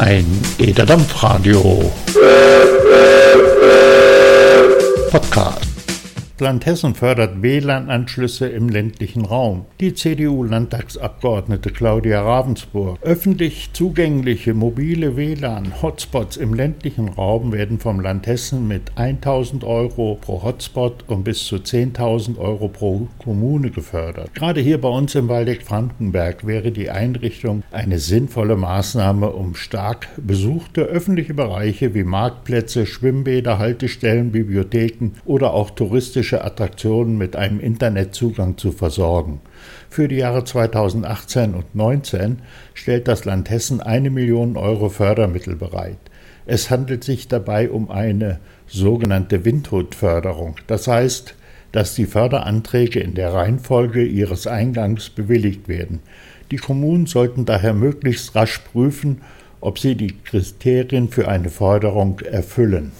Ein Ederdampfradio. Podcast. Land Hessen fördert WLAN-Anschlüsse im ländlichen Raum. Die CDU-Landtagsabgeordnete Claudia Ravensburg. Öffentlich zugängliche mobile WLAN-Hotspots im ländlichen Raum werden vom Land Hessen mit 1000 Euro pro Hotspot und bis zu 10.000 Euro pro Kommune gefördert. Gerade hier bei uns im Waldeck-Frankenberg wäre die Einrichtung eine sinnvolle Maßnahme, um stark besuchte öffentliche Bereiche wie Marktplätze, Schwimmbäder, Haltestellen, Bibliotheken oder auch touristische touristische Attraktionen mit einem Internetzugang zu versorgen. Für die Jahre 2018 und 2019 stellt das Land Hessen eine Million Euro Fördermittel bereit. Es handelt sich dabei um eine sogenannte Windhut-Förderung. Das heißt, dass die Förderanträge in der Reihenfolge ihres Eingangs bewilligt werden. Die Kommunen sollten daher möglichst rasch prüfen, ob sie die Kriterien für eine Förderung erfüllen.